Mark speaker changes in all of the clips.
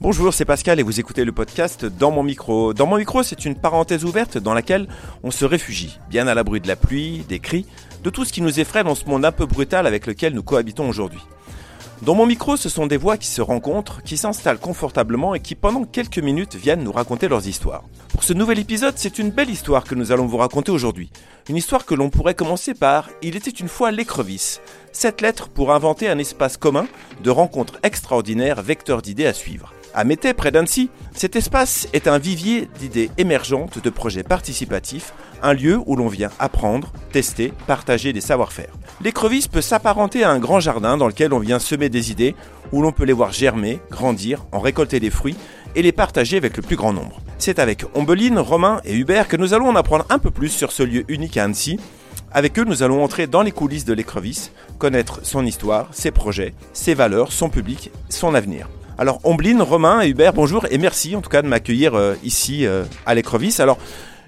Speaker 1: Bonjour, c'est Pascal et vous écoutez le podcast Dans mon micro. Dans mon micro, c'est une parenthèse ouverte dans laquelle on se réfugie, bien à l'abri de la pluie, des cris, de tout ce qui nous effraie dans ce monde un peu brutal avec lequel nous cohabitons aujourd'hui. Dans mon micro, ce sont des voix qui se rencontrent, qui s'installent confortablement et qui pendant quelques minutes viennent nous raconter leurs histoires. Pour ce nouvel épisode, c'est une belle histoire que nous allons vous raconter aujourd'hui. Une histoire que l'on pourrait commencer par Il était une fois l'écrevisse. Cette lettre pour inventer un espace commun de rencontres extraordinaires, vecteurs d'idées à suivre. À Mété, près d'Annecy, cet espace est un vivier d'idées émergentes, de projets participatifs, un lieu où l'on vient apprendre, tester, partager des savoir-faire. L'écrevisse peut s'apparenter à un grand jardin dans lequel on vient semer des idées, où l'on peut les voir germer, grandir, en récolter des fruits et les partager avec le plus grand nombre. C'est avec Ombeline, Romain et Hubert que nous allons en apprendre un peu plus sur ce lieu unique à Annecy. Avec eux, nous allons entrer dans les coulisses de l'écrevisse, connaître son histoire, ses projets, ses valeurs, son public, son avenir. Alors, Ombline, Romain et Hubert, bonjour et merci en tout cas de m'accueillir euh, ici euh, à l'écrevisse. Alors,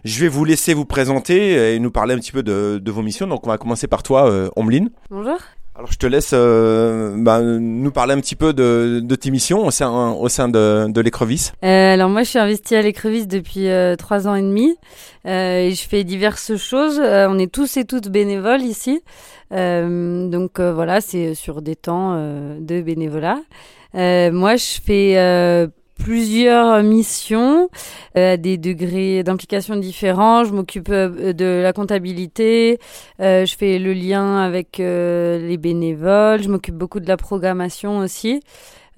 Speaker 1: je vais vous laisser vous présenter et nous parler un petit peu de, vos missions. Donc, on va commencer par toi, euh, Ombline.
Speaker 2: Bonjour.
Speaker 1: Alors, je te laisse bah, nous parler un petit peu de, tes missions au sein, au sein de, de l'écrevisse.
Speaker 2: alors, moi, je suis investie à l'écrevisse depuis trois ans et demi et je fais diverses choses. on est tous et toutes bénévoles ici. donc, voilà, c'est sur des temps de bénévolat. Euh, moi, je fais euh, plusieurs missions euh, à des degrés d'implication différents. Je m'occupe de la comptabilité, je fais le lien avec les bénévoles, je m'occupe beaucoup de la programmation aussi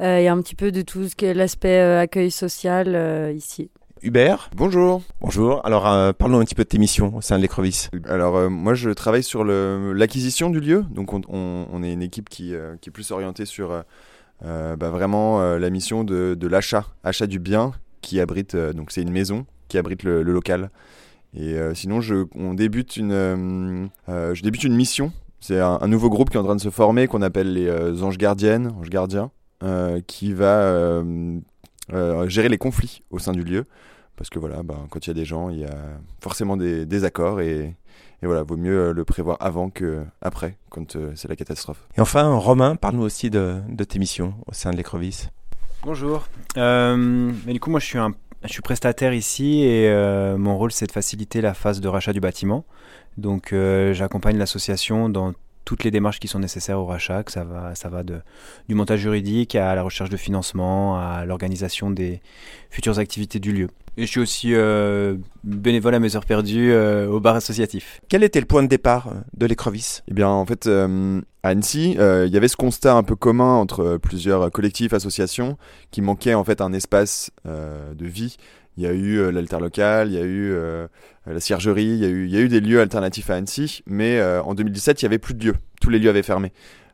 Speaker 2: et un petit peu de tout ce qui est l'aspect accueil social ici.
Speaker 1: Hubert.
Speaker 3: Bonjour.
Speaker 1: Bonjour. Alors, parlons un petit peu de tes missions au sein de l'écrevisse.
Speaker 3: Alors, moi, je travaille sur l'acquisition du lieu. Donc, on, on, est une équipe qui, qui est plus orientée sur euh, bah, vraiment euh, la mission de, l'achat, achat du bien qui abrite, euh, donc c'est une maison qui abrite le, local. Et sinon, je, on débute une, je débute une mission. C'est un, nouveau groupe qui est en train de se former qu'on appelle les anges gardiennes, anges gardiens, qui va gérer les conflits au sein du lieu. Parce que voilà, bah, quand il y a des gens, il y a forcément des désaccords et, et voilà, vaut mieux euh, le prévoir avant que après, quand euh, c'est la catastrophe.
Speaker 1: Et enfin, Romain, parle-nous aussi de, tes missions au sein de l'écrevisse.
Speaker 4: Bonjour. Euh, mais du coup, moi, je suis, un, je suis prestataire ici et mon rôle, c'est de faciliter la phase de rachat du bâtiment. Donc, j'accompagne l'association dans toutes les démarches qui sont nécessaires au rachat, que ça va, ça va de, du montage juridique à la recherche de financement, à l'organisation des futures activités du lieu. Et je suis aussi euh, bénévole à mes heures perdues euh, au bar associatif.
Speaker 1: Quel était le point de départ euh, de l'écrevisse?
Speaker 3: Eh bien, en fait, à Annecy, il y avait ce constat un peu commun entre plusieurs collectifs, associations, qui manquait en fait un espace de vie. Il y a eu l'alter local, il y a eu la ciergerie, il y, a eu, des lieux alternatifs à Annecy, mais en 2017, il y avait plus de lieux. Tous les lieux avaient fermé.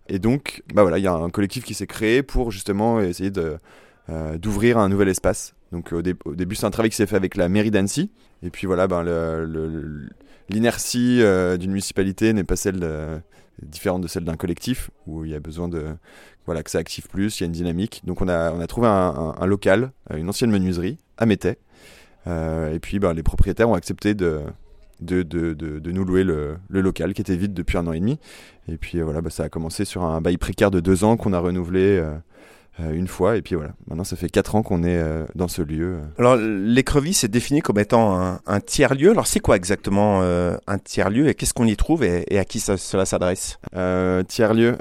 Speaker 3: Et donc, bah voilà, il y a un collectif qui s'est créé pour justement essayer d'ouvrir un nouvel espace donc au, début, c'est un travail qui s'est fait avec la mairie d'Annecy. Et puis voilà, ben, l'inertie euh, d'une municipalité n'est pas celle différente de celle d'un collectif où il y a besoin de voilà que ça active plus, il y a une dynamique. Donc on a on a trouvé un, local, euh, une ancienne menuiserie à Métais. Euh, et puis ben, les propriétaires ont accepté de de, de, de, nous louer le, le, local qui était vide depuis un an et demi. Et puis voilà, ben, ça a commencé sur un bail précaire de deux ans qu'on a renouvelé euh, une fois. Et puis voilà, maintenant ça fait 4 ans qu'on est euh, dans ce lieu.
Speaker 1: Alors l'écrevisse est défini comme étant un, tiers-lieu. Alors c'est quoi exactement euh, un tiers-lieu et qu'est-ce qu'on y trouve et, à qui cela s'adresse?
Speaker 3: Tiers-lieu,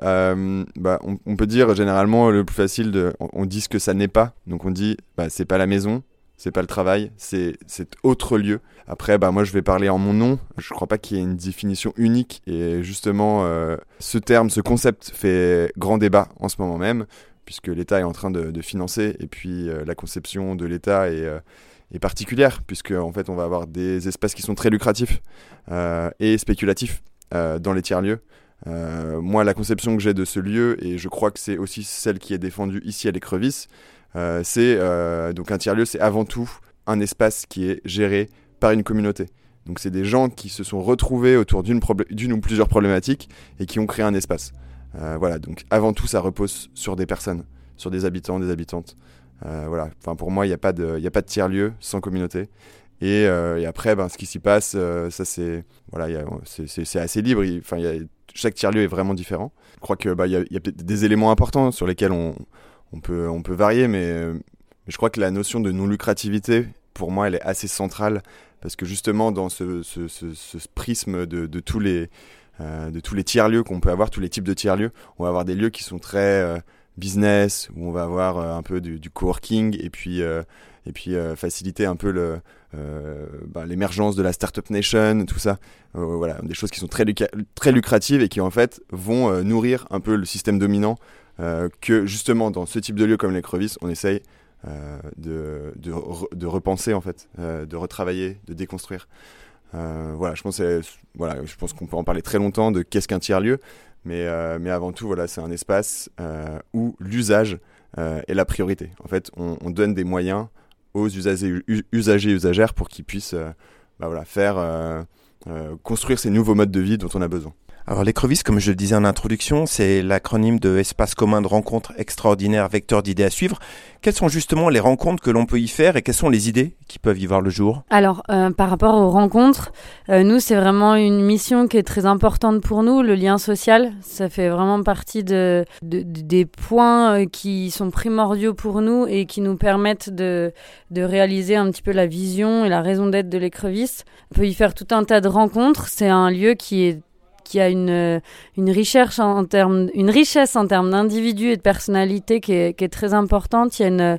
Speaker 3: bah, on, peut dire généralement le plus facile, de, on, dit ce que ça n'est pas. Donc on dit, bah, c'est pas la maison, c'est pas le travail, c'est cet autre lieu. Après, bah moi je vais parler en mon nom. Je crois pas qu'il y ait une définition unique et justement ce terme, ce concept fait grand débat en ce moment même puisque l'État est en train de, financer, et puis euh, la conception de l'État est, euh, est, particulière, puisque en fait on va avoir des espaces qui sont très lucratifs euh, et spéculatifs dans les tiers-lieux. moi, la conception que j'ai de ce lieu, et je crois que c'est aussi celle qui est défendue ici à l'écrevisse, c'est donc un tiers-lieu, c'est avant tout un espace qui est géré par une communauté. Donc c'est des gens qui se sont retrouvés autour d'une ou plusieurs problématiques et qui ont créé un espace. Euh, voilà, donc avant tout, ça repose sur des personnes, sur des habitants, des habitantes. Euh, voilà, enfin pour moi, il n'y a pas de, a de tiers lieu sans communauté. Et, euh, après, ben, ce qui s'y passe, ça c'est voilà, c'est assez libre. Enfin, chaque tiers lieu est vraiment différent. Je crois que bah, il y a, peut-être des éléments importants sur lesquels on, on peut on peut varier, mais je crois que la notion de non-lucrativité, pour moi, elle est assez centrale parce que justement, dans ce, ce, ce, prisme de, de, tous les, euh, les tiers-lieux qu'on peut avoir, tous les types de tiers-lieux, on va avoir des lieux qui sont très euh, business, où on va avoir euh, un peu du, coworking et puis, et puis faciliter un peu le, bah, l'émergence de la Startup Nation, tout ça. voilà, des choses qui sont très, très lucratives et qui en fait vont nourrir un peu le système dominant que justement dans ce type de lieu comme les crevisses, on essaye euh, de, de, repenser en fait, euh, de retravailler, de déconstruire. Euh, voilà, je pense, voilà, pense qu'on peut en parler très longtemps de qu'est-ce qu'un tiers-lieu, mais, mais avant tout, voilà, c'est un espace où l'usage est la priorité. En fait, on, on donne des moyens aux usagers, usagers usagères pour qu'ils puissent bah voilà, faire construire ces nouveaux modes de vie dont on a besoin.
Speaker 1: Alors l'écrevisse, comme je le disais en introduction, c'est l'acronyme de Espace commun de rencontres extraordinaires, vecteur d'idées à suivre. Quelles sont justement les rencontres que l'on peut y faire et quelles sont les idées qui peuvent y voir le jour?
Speaker 2: Alors euh, par rapport aux rencontres, euh, nous c'est vraiment une mission qui est très importante pour nous, le lien social. Ça fait vraiment partie de, de des points euh, qui sont primordiaux pour nous et qui nous permettent de, de réaliser un petit peu la vision et la raison d'être de l'écrevisse. On peut y faire tout un tas de rencontres. C'est un lieu qui est qui a une, une, recherche en termes, une richesse en termes d'individus et de personnalité qui est, qui est, très importante. Il y a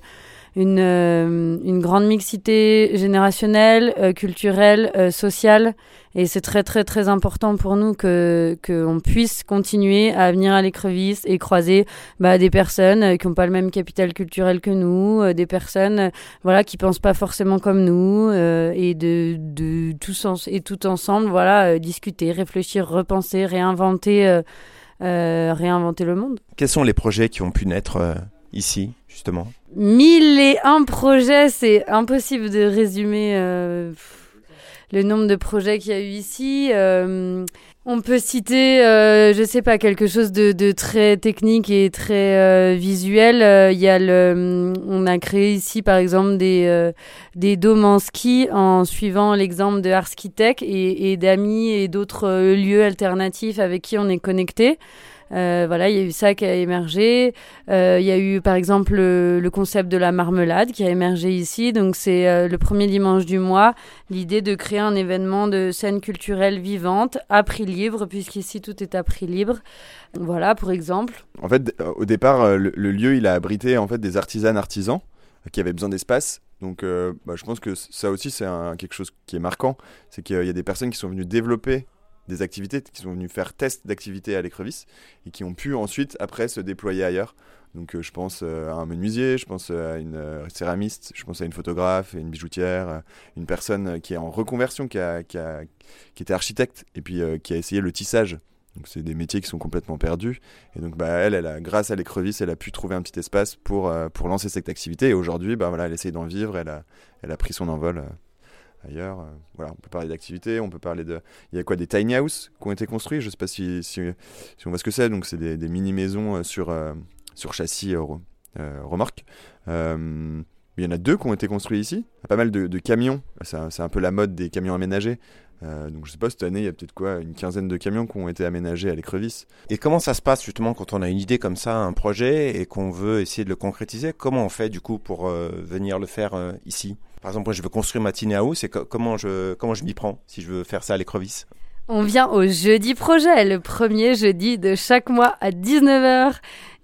Speaker 2: une, euh, une grande mixité générationnelle, euh, culturelle, euh, sociale. Et c'est très, très, très important pour nous que qu'on puisse continuer à venir à l'écrevisse et croiser bah, des personnes qui n'ont pas le même capital culturel que nous, des personnes voilà, qui pensent pas forcément comme nous, et de, de et tout ensemble, voilà, discuter, réfléchir, repenser, réinventer, réinventer le monde.
Speaker 1: Quels sont les projets qui ont pu naître ici, justement?
Speaker 2: Mille et un projets, c'est impossible de résumer euh, le nombre de projets qu'il y a eu ici. Euh, on peut citer, euh, je sais pas, quelque chose de, de très technique et très euh, visuel. Euh, il y a le, on a créé ici, par exemple, des des dômes en ski en suivant l'exemple de Architect et, et d'amis et d'autres lieux alternatifs avec qui on est connecté. Euh, voilà, il y a eu ça qui a émergé. Euh, il y a eu par exemple le, concept de la marmelade qui a émergé ici. Donc c'est euh, le premier dimanche du mois, l'idée de créer un événement de scène culturelle vivante à prix libre, puisqu'ici tout est à prix libre. Voilà, pour exemple.
Speaker 3: En fait, au départ, le, lieu, il a abrité en fait des artisanes artisans qui avaient besoin d'espace. Donc, bah, je pense que ça aussi, c'est quelque chose qui est marquant. C'est qu'il y a des personnes qui sont venues développer des activités qui sont venus faire test d'activités à l'écrevisse et qui ont pu ensuite, après, se déployer ailleurs. Donc euh, je pense euh, à un menuisier, je pense euh, à une céramiste, je pense à une photographe, une bijoutière, une personne qui est en reconversion, qui, a, qui, était architecte et puis qui a essayé le tissage. Donc c'est des métiers qui sont complètement perdus. Et donc bah, elle, elle a, grâce à l'écrevisse, elle a pu trouver un petit espace pour, pour lancer cette activité. Et aujourd'hui, bah, voilà, elle essaye d'en vivre, elle a, elle a pris son envol ailleurs. Euh, voilà, on peut parler d'activités, on peut parler de. Il y a quoi Des tiny house qui ont été construits? Je ne sais pas si, si, on voit ce que c'est. Donc, c'est des, mini-maisons euh, sur, euh, sur châssis remorque. il y en a deux qui ont été construits ici. Il y a pas mal de, camions. C'est un, peu la mode des camions aménagés. donc je sais pas, cette année, il y a peut-être quoi, une quinzaine de camions qui ont été aménagés à l'écrevisse.
Speaker 1: Et comment ça se passe justement quand on a une idée comme ça, un projet, et qu'on veut essayer de le concrétiser? Comment on fait du coup pour venir le faire ici? Par exemple, moi, je veux construire ma tiny house et comment je, comment je m'y prends si je veux faire ça à l'écrevisse?
Speaker 2: On vient au jeudi projet, le premier jeudi de chaque mois à 19h.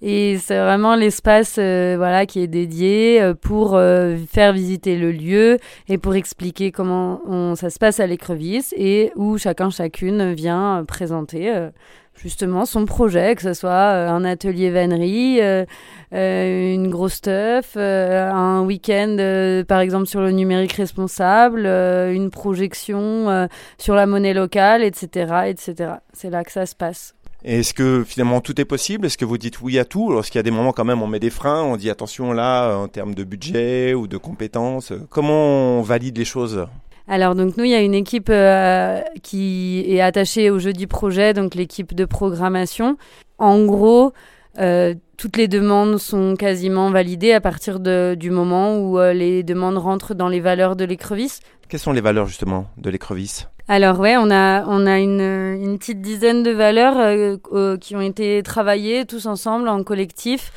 Speaker 2: Et c'est vraiment l'espace euh, voilà, qui est dédié euh, pour euh, faire visiter le lieu et pour expliquer comment ça se passe à l'écrevisse et où chacun, chacune vient présenter justement son projet, que ce soit euh, un atelier vannerie, euh, euh, une grosse stuff, un week-end par exemple sur le numérique responsable, une projection sur la monnaie locale, etc. etc. C'est là que ça se passe.
Speaker 1: Est-ce que finalement tout est possible? Est-ce que vous dites oui à tout? Lorsqu'il y a des moments quand même on met des freins, on dit attention là en termes de budget ou de compétences. Comment on valide les choses?
Speaker 2: Alors donc nous, il y a une équipe euh, qui est attachée au jeudi projet, donc l'équipe de programmation. En gros, euh, toutes les demandes sont quasiment validées à partir de, du moment où euh, les demandes rentrent dans les valeurs de l'écrevisse.
Speaker 1: Quelles sont les valeurs justement de l'écrevisse?
Speaker 2: Alors ouais, on a on a une, une petite dizaine de valeurs qui ont été travaillées tous ensemble en collectif.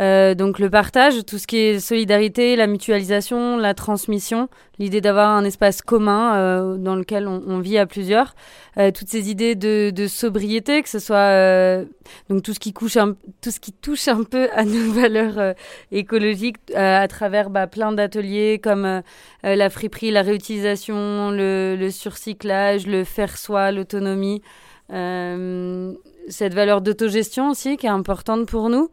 Speaker 2: Euh, donc le partage, tout ce qui est solidarité, la mutualisation, la transmission, l'idée d'avoir un espace commun euh, dans lequel on, vit à plusieurs, euh, toutes ces idées de, sobriété, que ce soit donc tout ce qui couche tout ce qui touche un peu à nos valeurs écologiques à travers bah, plein d'ateliers comme la friperie, la réutilisation, le, le surcyclage, le faire soi, l'autonomie. cette valeur d'autogestion aussi qui est importante pour nous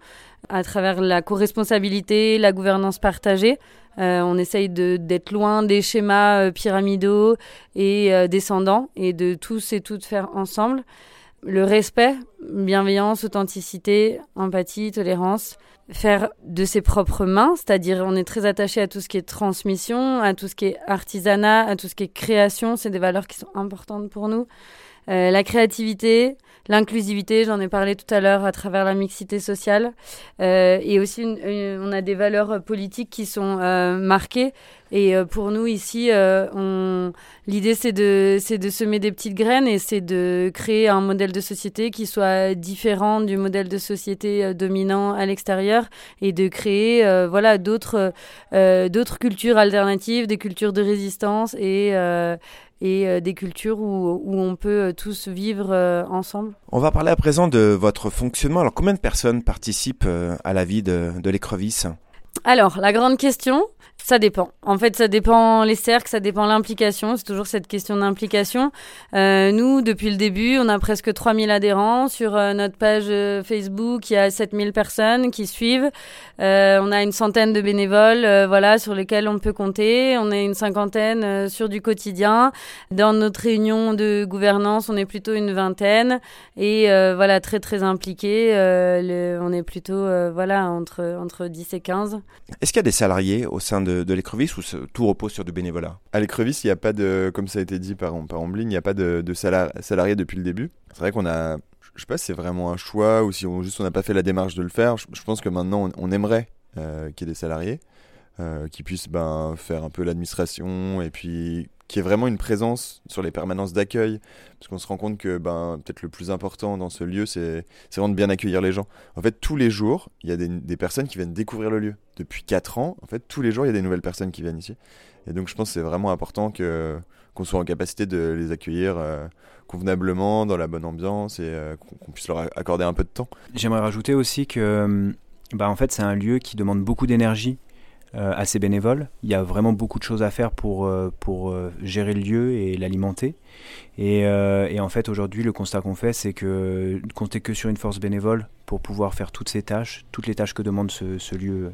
Speaker 2: à travers la co-responsabilité, la gouvernance partagée. Euh, on essaye d'être loin des schémas euh, pyramidaux et euh, descendants et de tous et toutes faire ensemble. Le respect, bienveillance, authenticité, empathie, tolérance. Faire de ses propres mains, c'est-à-dire on est très attaché à tout ce qui est transmission, à tout ce qui est artisanat, à tout ce qui est création. C'est des valeurs qui sont importantes pour nous. la créativité, L'inclusivité, j'en ai parlé tout à l'heure à travers la mixité sociale. Euh, et aussi, on a des valeurs politiques qui sont euh, marquées. Et euh, pour nous, ici, l'idée, c'est de, de semer des petites graines et c'est de créer un modèle de société qui soit différent du modèle de société dominant à l'extérieur et de créer voilà, d'autres, d'autres cultures alternatives, des cultures de résistance et et euh, des cultures où, où, on peut euh, tous vivre euh, ensemble.
Speaker 1: On va parler à présent de votre fonctionnement. Alors combien de personnes participent à la vie de, de l'écrevisse?
Speaker 2: Alors, la grande question, ça dépend. En fait, ça dépend les cercles, ça dépend l'implication. C'est toujours cette question d'implication. Euh, nous, depuis le début, on a presque 3000 adhérents. Sur euh, notre page euh, Facebook, il y a 7000 personnes qui suivent. On a une centaine de bénévoles voilà, sur lesquels on peut compter. On est une cinquantaine sur du quotidien. Dans notre réunion de gouvernance, on est plutôt une vingtaine. Et voilà, très, très impliqués. on est plutôt voilà, entre, entre 10 et 15.
Speaker 1: Est-ce qu'il y a des salariés au sein de, de l'écrevisse ou tout repose sur du bénévolat?
Speaker 3: À l'écrevisse, il n'y a pas de, comme ça a été dit par, par il n'y a pas de, de salariés depuis le début. C'est vrai qu'on a, je sais pas si c'est vraiment un choix ou si on, juste on n'a pas fait la démarche de le faire. Je, pense que maintenant on, aimerait euh, qu'il y ait des salariés euh, qui puissent ben, faire un peu l'administration et puis qui est vraiment une présence sur les permanences d'accueil, parce qu'on se rend compte que ben, peut-être le plus important dans ce lieu, c'est vraiment de bien accueillir les gens. En fait, tous les jours, il y a des, personnes qui viennent découvrir le lieu. Depuis 4 ans, en fait, tous les jours, il y a des nouvelles personnes qui viennent ici. Et donc, je pense que c'est vraiment important que qu'on soit en capacité de les accueillir euh, convenablement, dans la bonne ambiance, et euh, qu'on puisse leur accorder un peu de temps.
Speaker 4: J'aimerais rajouter aussi que, bah, en fait, c'est un lieu qui demande beaucoup d'énergie euh, assez bénévole. Il y a vraiment beaucoup de choses à faire pour, euh, pour euh, gérer le lieu et l'alimenter. Et, et, en fait, aujourd'hui, le constat qu'on fait, c'est que compter que sur une force bénévole pour pouvoir faire toutes ces tâches, toutes les tâches que demande ce, lieu,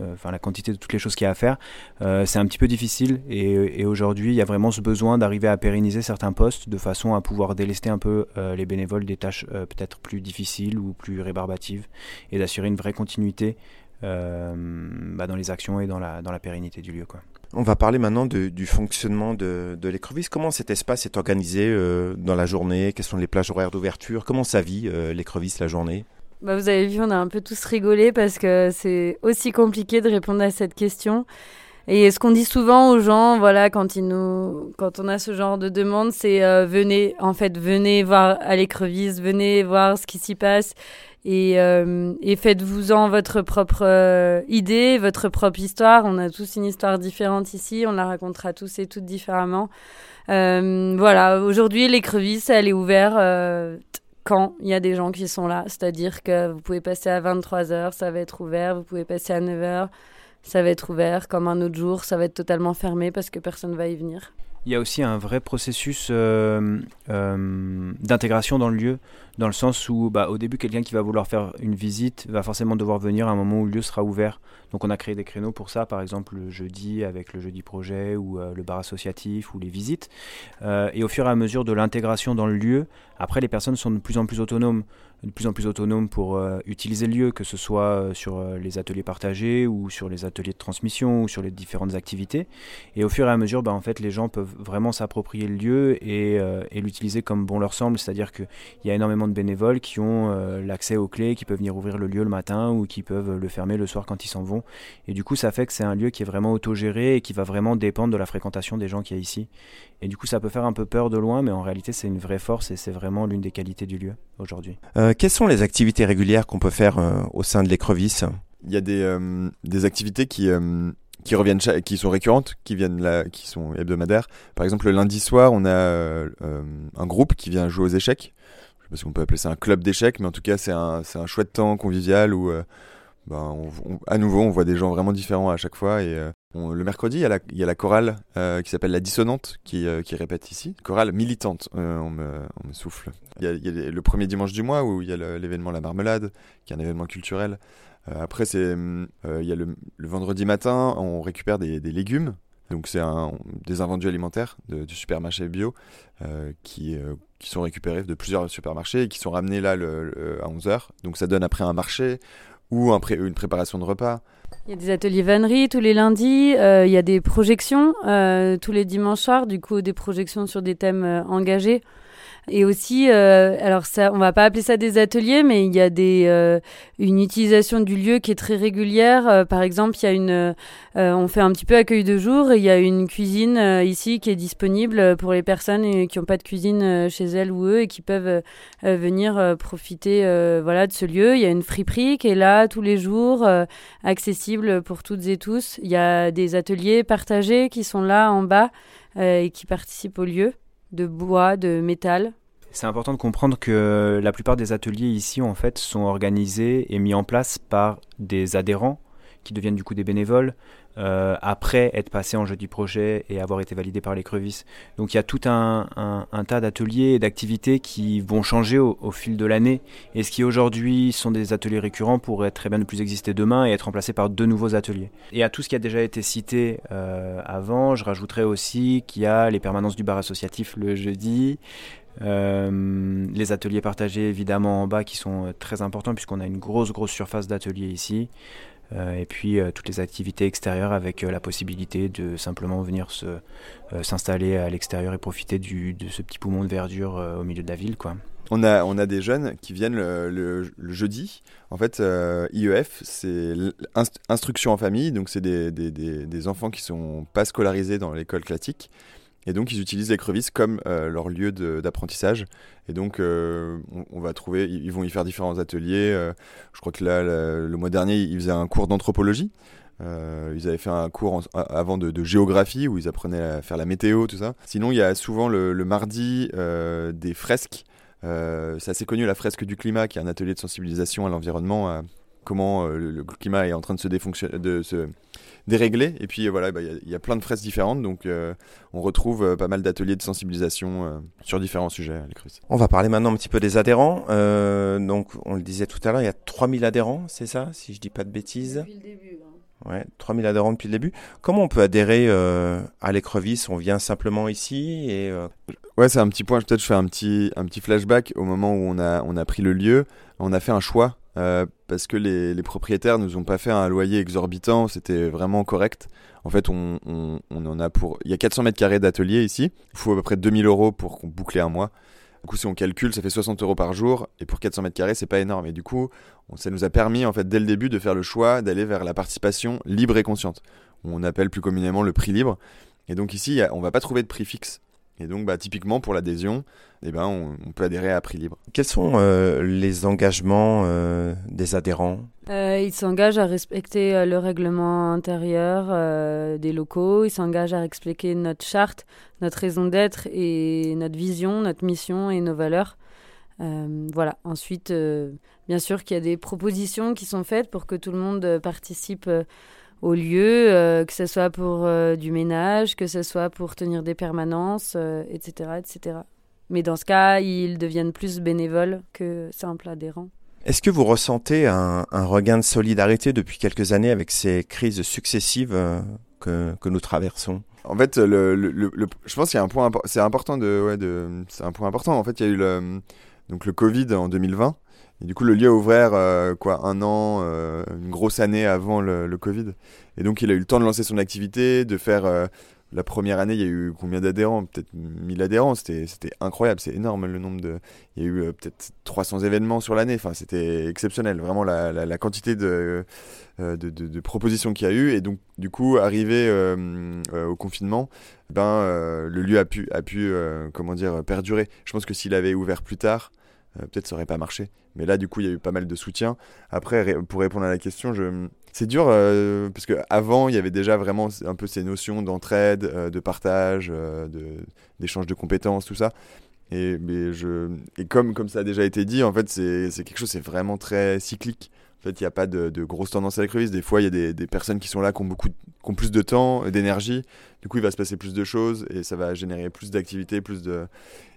Speaker 4: enfin la quantité de toutes les choses qu'il y a à faire, c'est un petit peu difficile. Et, et aujourd'hui, il y a vraiment ce besoin d'arriver à pérenniser certains postes de façon à pouvoir délester un peu les bénévoles des tâches peut-être plus difficiles ou plus rébarbatives et d'assurer une vraie continuité bah, dans les actions et dans la, dans la pérennité du lieu. Quoi.
Speaker 1: On va parler maintenant du fonctionnement de, de l'écrevisse. Comment cet espace est organisé euh, dans la journée? Quelles sont les plages horaires d'ouverture? Comment ça vit euh, l'écrevisse la journée?
Speaker 2: Bah, Vous avez vu, on a un peu tous rigolé parce que c'est aussi compliqué de répondre à cette question. Et ce qu'on dit souvent aux gens, voilà, quand ils nous, quand on a ce genre de demande, c'est venez, en fait, venez voir à l'écrevisse, venez voir ce qui s'y passe. Et, euh, et faites-vous-en votre propre euh, idée, votre propre histoire. On a tous une histoire différente ici, on la racontera tous et toutes différemment. Euh, voilà, aujourd'hui, l'écrevisse, elle est ouverte euh, quand il y a des gens qui sont là. C'est-à-dire que vous pouvez passer à 23h, ça va être ouvert. Vous pouvez passer à 9h, ça va être ouvert. Comme un autre jour, ça va être totalement fermé parce que personne va y venir.
Speaker 4: Il y a aussi un vrai processus euh, euh, d'intégration dans le lieu, dans le sens où bah, au début quelqu'un qui va vouloir faire une visite va forcément devoir venir à un moment où le lieu sera ouvert. Donc on a créé des créneaux pour ça, par exemple le jeudi avec le jeudi projet ou euh, le bar associatif ou les visites. et au fur et à mesure de l'intégration dans le lieu, après les personnes sont de plus en plus autonomes de plus en plus autonome pour euh, utiliser le lieu, que ce soit euh, sur euh, les ateliers partagés ou sur les ateliers de transmission ou sur les différentes activités. Et au fur et à mesure, bah, en fait, les gens peuvent vraiment s'approprier le lieu et, l'utiliser comme bon leur semble. C'est-à-dire qu'il y a énormément de bénévoles qui ont l'accès aux clés, qui peuvent venir ouvrir le lieu le matin ou qui peuvent le fermer le soir quand ils s'en vont. Et du coup, ça fait que c'est un lieu qui est vraiment autogéré et qui va vraiment dépendre de la fréquentation des gens qu'il y a ici. Et du coup, ça peut faire un peu peur de loin, mais en réalité, c'est une vraie force et c'est vraiment l'une des qualités du lieu. Aujourd'hui.
Speaker 1: quelles sont les activités régulières qu'on peut faire au sein de l'écrevisse?
Speaker 3: Il y a des, des activités qui qui reviennent qui sont récurrentes, qui viennent là, qui sont hebdomadaires. Par exemple, le lundi soir, on a euh, un groupe qui vient jouer aux échecs. Je sais pas si on peut appeler ça un club d'échecs, mais en tout cas, c'est un, c'est un chouette temps convivial où, euh, ben, à nouveau, on voit des gens vraiment différents à chaque fois. Et euh, le mercredi, il y a la, chorale qui s'appelle la Dissonante qui, qui répète ici. Chorale militante, on me, on, me, souffle. Il y, a, le premier dimanche du mois où il y a l'événement La Marmelade, qui est un événement culturel. Euh, après, c'est euh, il y a le, vendredi matin, on récupère des, légumes. Donc c'est des invendus alimentaires de, du supermarché bio euh, qui, sont récupérés de plusieurs supermarchés et qui sont ramenés là à 11h. Donc ça donne après un marché ou un une préparation de repas.
Speaker 2: Il y a des ateliers vannerie tous les lundis, il y a des projections tous les dimanches soirs, du coup des projections sur des thèmes engagés. Et aussi, euh, alors ça, on va pas appeler ça des ateliers, mais il y a des, euh, une utilisation du lieu qui est très régulière. Euh, par exemple, il y a une, on fait un petit peu accueil de jour. Et il y a une cuisine ici qui est disponible pour les personnes qui n'ont pas de cuisine chez elles ou eux et qui peuvent venir profiter, voilà, de ce lieu. Il y a une friperie qui est là tous les jours, accessible pour toutes et tous. Il y a des ateliers partagés qui sont là en bas et qui participent au lieu de bois, de métal.
Speaker 4: C'est important de comprendre que la plupart des ateliers ici, en fait, sont organisés et mis en place par des adhérents qui deviennent du coup des bénévoles, euh, après être passé en jeudi projet et avoir été validé par l'écrevisse. Donc il y a tout un, tas d'ateliers et d'activités qui vont changer au, fil de l'année. Et ce qui aujourd'hui sont des ateliers récurrents pourrait très bien ne plus exister demain et être remplacé par de nouveaux ateliers. Et à tout ce qui a déjà été cité euh, avant, je rajouterais aussi qu'il y a les permanences du bar associatif le jeudi, euh, les ateliers partagés évidemment en bas qui sont très importants puisqu'on a une grosse grosse surface d'ateliers ici. Euh, et puis euh, toutes les activités extérieures avec euh, la possibilité de simplement venir s'installer à l'extérieur et profiter de ce petit poumon de verdure au milieu de la ville. Quoi.
Speaker 3: On a, on a des jeunes qui viennent le, jeudi. En fait, IEF, c'est instruction en famille, donc c'est des, des, des, des, enfants qui sont pas scolarisés dans l'école classique et donc, ils utilisent l'écrevisse comme euh, leur lieu d'apprentissage. Et donc, euh, on, va trouver, ils vont y faire différents ateliers. Euh, je crois que là, le, mois dernier, ils faisaient un cours d'anthropologie. ils avaient fait un cours avant de, géographie où ils apprenaient à faire la météo, tout ça. Sinon, il y a souvent le, mardi des fresques. c'est assez connu, la fresque du climat, qui est un atelier de sensibilisation à l'environnement, comment le, climat est en train de se, de se dérégler. Et puis voilà, bah, il y, a plein de fresques différentes, donc euh, on retrouve euh, pas mal d'ateliers de sensibilisation euh, sur différents sujets à
Speaker 1: On va parler maintenant un petit peu des adhérents. donc on le disait tout à l'heure, il y a 3000 adhérents, c'est ça, si je dis pas de bêtises?
Speaker 2: Depuis le début. Hein.
Speaker 1: Ouais, 3000 adhérents depuis le début. Comment on peut adhérer à l'écrevisse On vient simplement ici et
Speaker 3: Ouais, c'est un petit point. Peut-être je fais un petit, un petit flashback au moment où on a, on a pris le lieu. On a fait un choix euh, parce que les, les, propriétaires nous ont pas fait un loyer exorbitant, c'était vraiment correct. En fait, on, en a pour. Il y a 400 mètres carrés d'atelier ici. Il faut à peu près 2000 euros pour boucler un mois. Du coup, si on calcule, ça fait 60 euros par jour. Et pour 400 mètres carrés, c'est pas énorme. Et du coup, ça nous a permis, en fait, dès le début, de faire le choix d'aller vers la participation libre et consciente. On appelle plus communément le prix libre. Et donc ici, on va pas trouver de prix fixe. Et donc, bah, typiquement, pour l'adhésion, eh ben, on, peut adhérer à prix libre.
Speaker 1: Quels sont euh, les engagements euh, des adhérents?
Speaker 2: Euh, Ils s'engagent à respecter le règlement intérieur des locaux, ils s'engagent à respecter notre charte, notre raison d'être et notre vision, notre mission et nos valeurs. voilà. Ensuite, bien sûr qu'il y a des propositions qui sont faites pour que tout le monde participe au lieu, euh, que ce soit pour euh, du ménage, que ce soit pour tenir des permanences, etc., euh, etc. Mais dans ce cas, ils deviennent plus bénévoles que simples adhérents.
Speaker 1: Est-ce que vous ressentez un, regain de solidarité depuis quelques années avec ces crises successives que, que, nous traversons?
Speaker 3: En fait, le, le, je pense qu'il y a un point, c'est important de, ouais, de, c'est un point important. En fait, il y a eu le, donc le Covid en 2020 du coup, le lieu a ouvert euh, quoi, un an, euh, une grosse année avant le, Covid. Et donc, il a eu le temps de lancer son activité, de faire. Euh, la première année, il y a eu combien d'adhérents? Peut-être 1000 adhérents. C'était incroyable, c'est énorme le nombre de. Il y a eu peut-être 300 événements sur l'année. Enfin, c'était exceptionnel. Vraiment, la, quantité de, de propositions qu'il y a eu. Et donc, du coup, arrivé au confinement, ben, le lieu a pu, a pu comment dire, perdurer. Je pense que s'il avait ouvert plus tard, peut-être ça aurait pas marché. Mais là, du coup, il y a eu pas mal de soutien. Après, pour répondre à la question, c'est dur parce que avant, il y avait déjà vraiment un peu ces notions d'entraide, de partage, d'échange de compétences, tout ça. Et, comme, ça a déjà été dit, en fait, c'est quelque chose, c'est vraiment très cyclique. En fait, il n'y a pas de, de grosse tendance à l'écrevisse. Des fois, il y a des, des, personnes qui sont là, qui ont, beaucoup, qui ont plus de temps, d'énergie. Du coup, il va se passer plus de choses et ça va générer plus d'activités, plus de...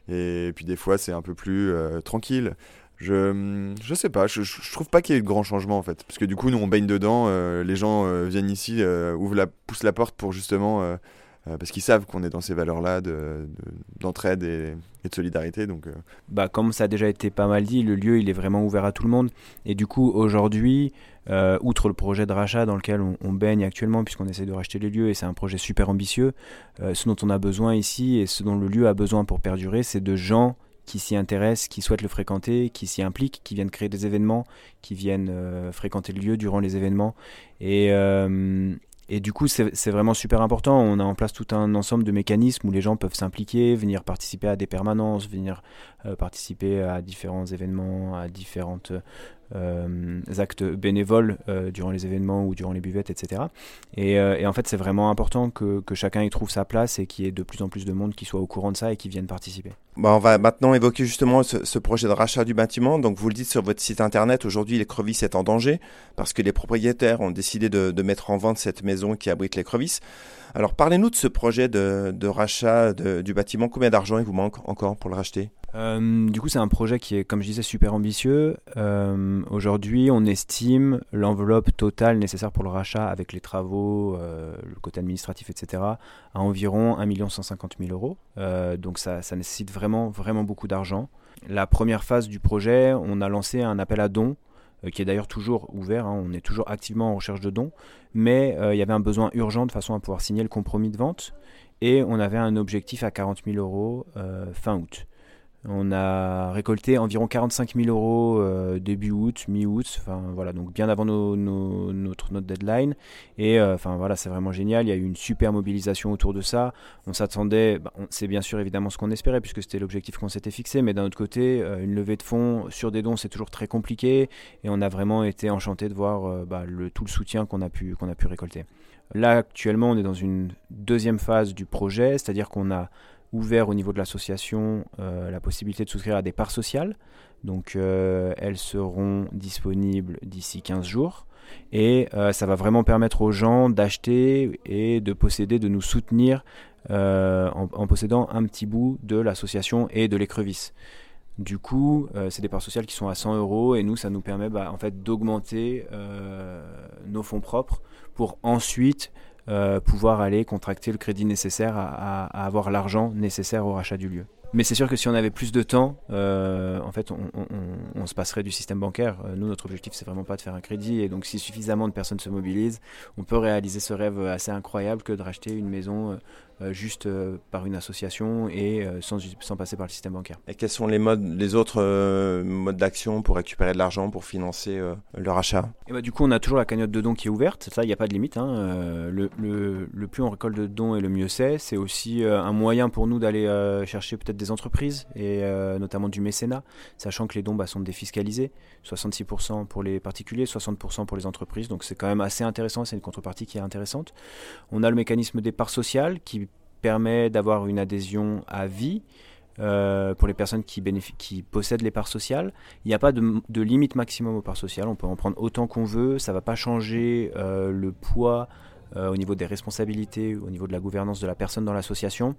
Speaker 3: Et puis des fois, c'est un peu plus euh, tranquille. Je, je sais pas, je, je trouve pas qu'il y ait de grands changements en fait. Parce que du coup, nous on baigne dedans, euh, les gens euh, viennent ici, ouvrent la, poussent la porte pour justement euh, parce qu'ils savent qu'on est dans ces valeurs-là d'entraide de, et, de solidarité. Donc, euh.
Speaker 4: bah, comme ça a déjà été pas mal dit, le lieu il est vraiment ouvert à tout le monde. Et du coup, aujourd'hui, euh, outre le projet de rachat dans lequel on, baigne actuellement, puisqu'on essaie de racheter les lieux, et c'est un projet super ambitieux, ce dont on a besoin ici et ce dont le lieu a besoin pour perdurer, c'est de gens qui s'y intéressent, qui souhaitent le fréquenter, qui s'y impliquent, qui viennent créer des événements, qui viennent fréquenter le lieu durant les événements. Et, et du coup, c'est vraiment super important. On a en place tout un ensemble de mécanismes où les gens peuvent s'impliquer, venir participer à des permanences, venir euh, participer à différents événements, à différentes euh, actes bénévoles euh, durant les événements ou durant les buvettes, etc. Et, euh, et en fait, c'est vraiment important que, chacun y trouve sa place et qu'il y ait de plus en plus de monde qui soit au courant de ça et qui vienne participer.
Speaker 1: Bon, on va maintenant évoquer justement ce, projet de rachat du bâtiment. Donc, vous le dites sur votre site internet, aujourd'hui, l'écrevisse est en danger parce que les propriétaires ont décidé de, mettre en vente cette maison qui abrite l'écrevisse. Alors, parlez-nous de ce projet de, rachat du bâtiment. Combien d'argent il vous manque encore pour le racheter?
Speaker 4: Euh, du coup, c'est un projet qui est, comme je disais, super ambitieux. Euh, aujourd'hui, on estime l'enveloppe totale nécessaire pour le rachat avec les travaux, euh, le côté administratif, etc., à environ 1 150 000 euros. donc ça, nécessite vraiment, vraiment beaucoup d'argent. La première phase du projet, on a lancé un appel à dons qui est d'ailleurs toujours ouvert, hein. on est toujours activement en recherche de dons, mais il y avait un besoin urgent de façon à pouvoir signer le compromis de vente, et on avait un objectif à 40 000 euros fin août. On a récolté environ 45 000 euros euh, début août, mi-août, enfin voilà, donc bien avant notre, notre deadline. Et euh, enfin voilà, c'est vraiment génial. Il y a eu une super mobilisation autour de ça. On s'attendait, bah, c'est bien sûr évidemment ce qu'on espérait puisque c'était l'objectif qu'on s'était fixé, mais d'un autre côté, euh, une levée de fonds sur des dons, c'est toujours très compliqué. Et on a vraiment été enchanté de voir bah, tout le soutien qu'on a pu qu'on a pu récolter. Là actuellement, on est dans une deuxième phase du projet, c'est-à-dire qu'on a ouvert au niveau de l'association euh, la possibilité de souscrire à des parts sociales. Donc euh, elles seront disponibles d'ici 15 jours. Et euh, ça va vraiment permettre aux gens d'acheter et de posséder, de nous soutenir en, possédant un petit bout de l'association et de l'écrevisse. Du coup, c'est des parts sociales qui sont à 100 euros et nous, ça nous permet bah, en fait d'augmenter nos fonds propres pour ensuite euh, pouvoir aller contracter le crédit nécessaire à, avoir l'argent nécessaire au rachat du lieu. Mais c'est sûr que si on avait plus de temps, euh, en fait, on, se passerait du système bancaire. Euh, nous, notre objectif, c'est vraiment pas de faire un crédit. Et donc, si suffisamment de personnes se mobilisent, on peut réaliser ce rêve assez incroyable que de racheter une maison juste euh, par une association et euh, sans, sans, passer par le système bancaire.
Speaker 1: Et quels sont les modes, les autres modes d'action pour récupérer de l'argent pour financer le rachat?
Speaker 4: Et bah, Du coup, on a toujours la cagnotte de dons qui est ouverte. Ça, il n'y a pas de limite. Hein. Le, le, le, plus on récolte de dons et le mieux c'est. C'est aussi un moyen pour nous d'aller chercher peut-être des entreprises et notamment du mécénat, sachant que les dons bah, sont défiscalisés. 66% pour les particuliers, 60% pour les entreprises. Donc c'est quand même assez intéressant. C'est une contrepartie qui est intéressante. On a le mécanisme des parts sociales qui permet d'avoir une adhésion à vie. Euh, pour les personnes qui, qui, possèdent les parts sociales. Il n'y a pas de, limite maximum aux parts sociales, on peut en prendre autant qu'on veut, ça ne va pas changer euh, le poids euh, au niveau des responsabilités, au niveau de la gouvernance de la personne dans l'association.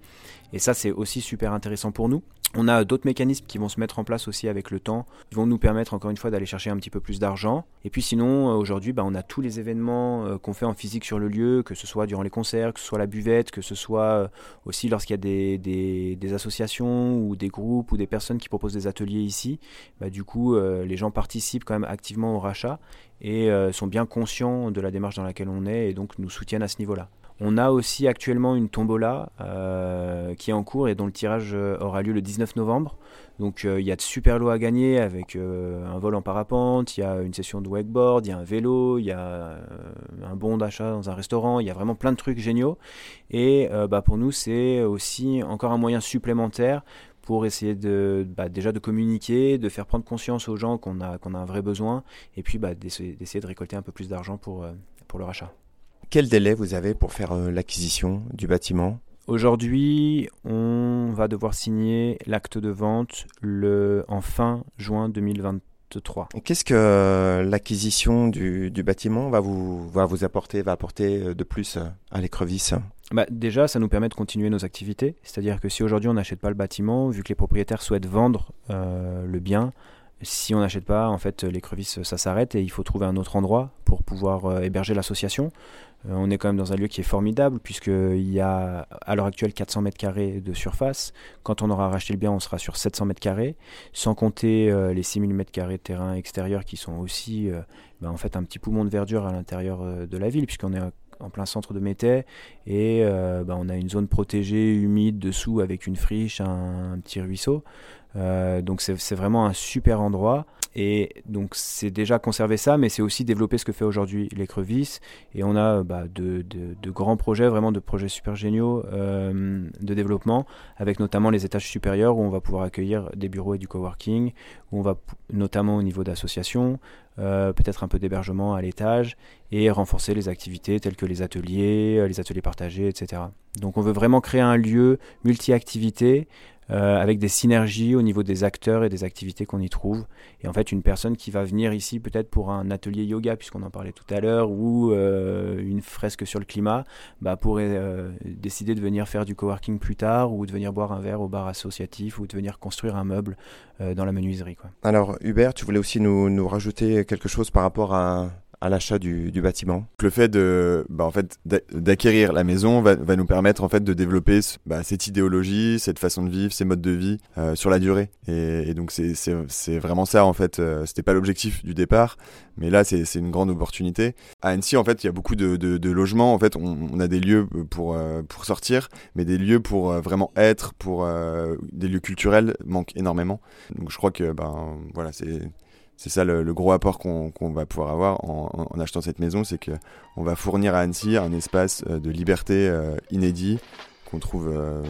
Speaker 4: Et ça, c'est aussi super intéressant pour nous. On a d'autres mécanismes qui vont se mettre en place aussi avec le temps, qui vont nous permettre encore une fois d'aller chercher un petit peu plus d'argent. Et puis sinon, euh, aujourd'hui, bah, on a tous les événements euh, qu'on fait en physique sur le lieu, que ce soit durant les concerts, que ce soit la buvette, que ce soit aussi lorsqu'il y a des, des, des, associations ou des groupes ou des personnes qui proposent des ateliers ici. Bah, du coup, les gens participent quand même activement au rachat et sont bien conscients de la démarche dans laquelle on est et donc nous à ce niveau-là. On a aussi actuellement une tombola euh, qui est en cours et dont le tirage euh, aura lieu le 19 novembre. Donc il y a de super lots à gagner avec un vol en parapente, il y a une session de wakeboard, il y a un vélo, il y a un bon d'achat dans un restaurant, il y a vraiment plein de trucs géniaux. Et bah, pour nous c'est aussi encore un moyen supplémentaire pour essayer de, bah, déjà de communiquer, de faire prendre conscience aux gens qu'on a, un vrai besoin, et puis bah, d'essayer de récolter un peu plus d'argent pour, pour le rachat.
Speaker 1: Quel délai vous avez pour faire l'acquisition du bâtiment?
Speaker 4: Aujourd'hui, on va devoir signer l'acte de vente le, en fin juin 2023.
Speaker 1: Qu'est-ce que l'acquisition du, bâtiment va vous, va vous apporter, va apporter de plus à l'écrevisse?
Speaker 4: Bah, déjà, ça nous permet de continuer nos activités. C'est-à-dire que si aujourd'hui on n'achète pas le bâtiment, vu que les propriétaires souhaitent vendre euh, le bien, si on n'achète pas, en fait, l'écrevisse, ça s'arrête et il faut trouver un autre endroit pour pouvoir euh, héberger l'association. Euh, on est quand même dans un lieu qui est formidable puisqu'il y a à l'heure actuelle 400 mètres carrés de surface. Quand on aura racheté le bien, on sera sur 700 mètres carrés, sans compter euh, les 6000 mètres carrés de terrain extérieur qui sont aussi ben, en fait un petit poumon de verdure à l'intérieur de la ville puisqu'on est en plein centre de Métais et ben, on a une zone protégée humide dessous avec une friche, un petit ruisseau. Euh, donc c'est vraiment un super endroit. Et donc c'est déjà conserver ça, mais c'est aussi développer ce que fait aujourd'hui l'écrevisse. Et on a bah, de, grands projets, vraiment de projets super géniaux euh, de développement, avec notamment les étages supérieurs où on va pouvoir accueillir des bureaux et du coworking, où on va notamment au niveau d'associations, euh, peut-être un peu d'hébergement à l'étage, et renforcer les activités telles que les ateliers, les ateliers partagés, etc. Donc on veut vraiment créer un lieu multi-activités euh, avec des synergies au niveau des acteurs et des activités qu'on y trouve. Et en fait, une personne qui va venir ici peut-être pour un atelier yoga, puisqu'on en parlait tout à l'heure, ou euh, une fresque sur le climat, bah, pourrait euh, décider de venir faire du coworking plus tard, ou de venir boire un verre au bar associatif, ou de venir construire un meuble dans la menuiserie.
Speaker 1: Alors, Hubert, tu voulais aussi nous rajouter quelque chose par rapport à à l'achat du, bâtiment
Speaker 3: Le fait de, bah, en fait, d'acquérir la maison va, nous permettre en fait de développer bah, cette idéologie, cette façon de vivre, ces modes de vie euh, sur la durée. Et, donc c'est vraiment ça en fait. Euh, C'était pas l'objectif du départ, mais là c'est une grande opportunité. À Annecy en fait il y a beaucoup de, de, de logements. En fait on, a des lieux pour euh, pour sortir, mais des lieux pour vraiment être, pour des lieux culturels manquent énormément. Donc je crois que ben voilà c'est c'est ça le, gros apport qu'on va pouvoir avoir en, achetant cette maison, c'est qu'on va fournir à Annecy un espace euh, de liberté euh, inédit qu'on trouve euh,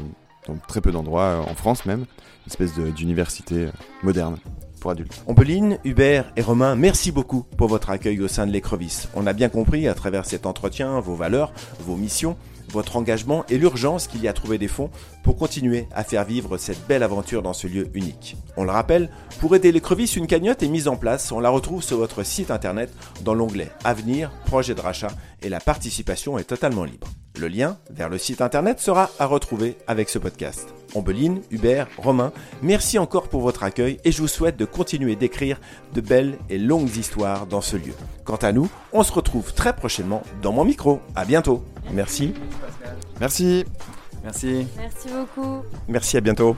Speaker 3: dans très peu d'endroits en France même, une espèce d'université moderne pour adultes.
Speaker 1: Ombeline, Hubert et Romain, merci beaucoup pour votre accueil au sein de l'écrevisse. On a bien compris à travers cet entretien vos valeurs, vos missions votre engagement et l'urgence qu'il y a à trouver des fonds pour continuer à faire vivre cette belle aventure dans ce lieu unique. On le rappelle, pour aider les crevisses, une cagnotte est mise en place. On la retrouve sur votre site internet dans l'onglet Avenir, projet de rachat et la participation est totalement libre. Le lien vers le site internet sera à retrouver avec ce podcast. Ombeline, Hubert, Romain, merci encore pour votre accueil et je vous souhaite de continuer d'écrire de belles et longues histoires dans ce lieu. Quant à nous, on se retrouve très prochainement dans mon micro. À bientôt. Merci.
Speaker 3: Merci.
Speaker 4: Merci.
Speaker 2: Merci beaucoup.
Speaker 1: Merci, à bientôt.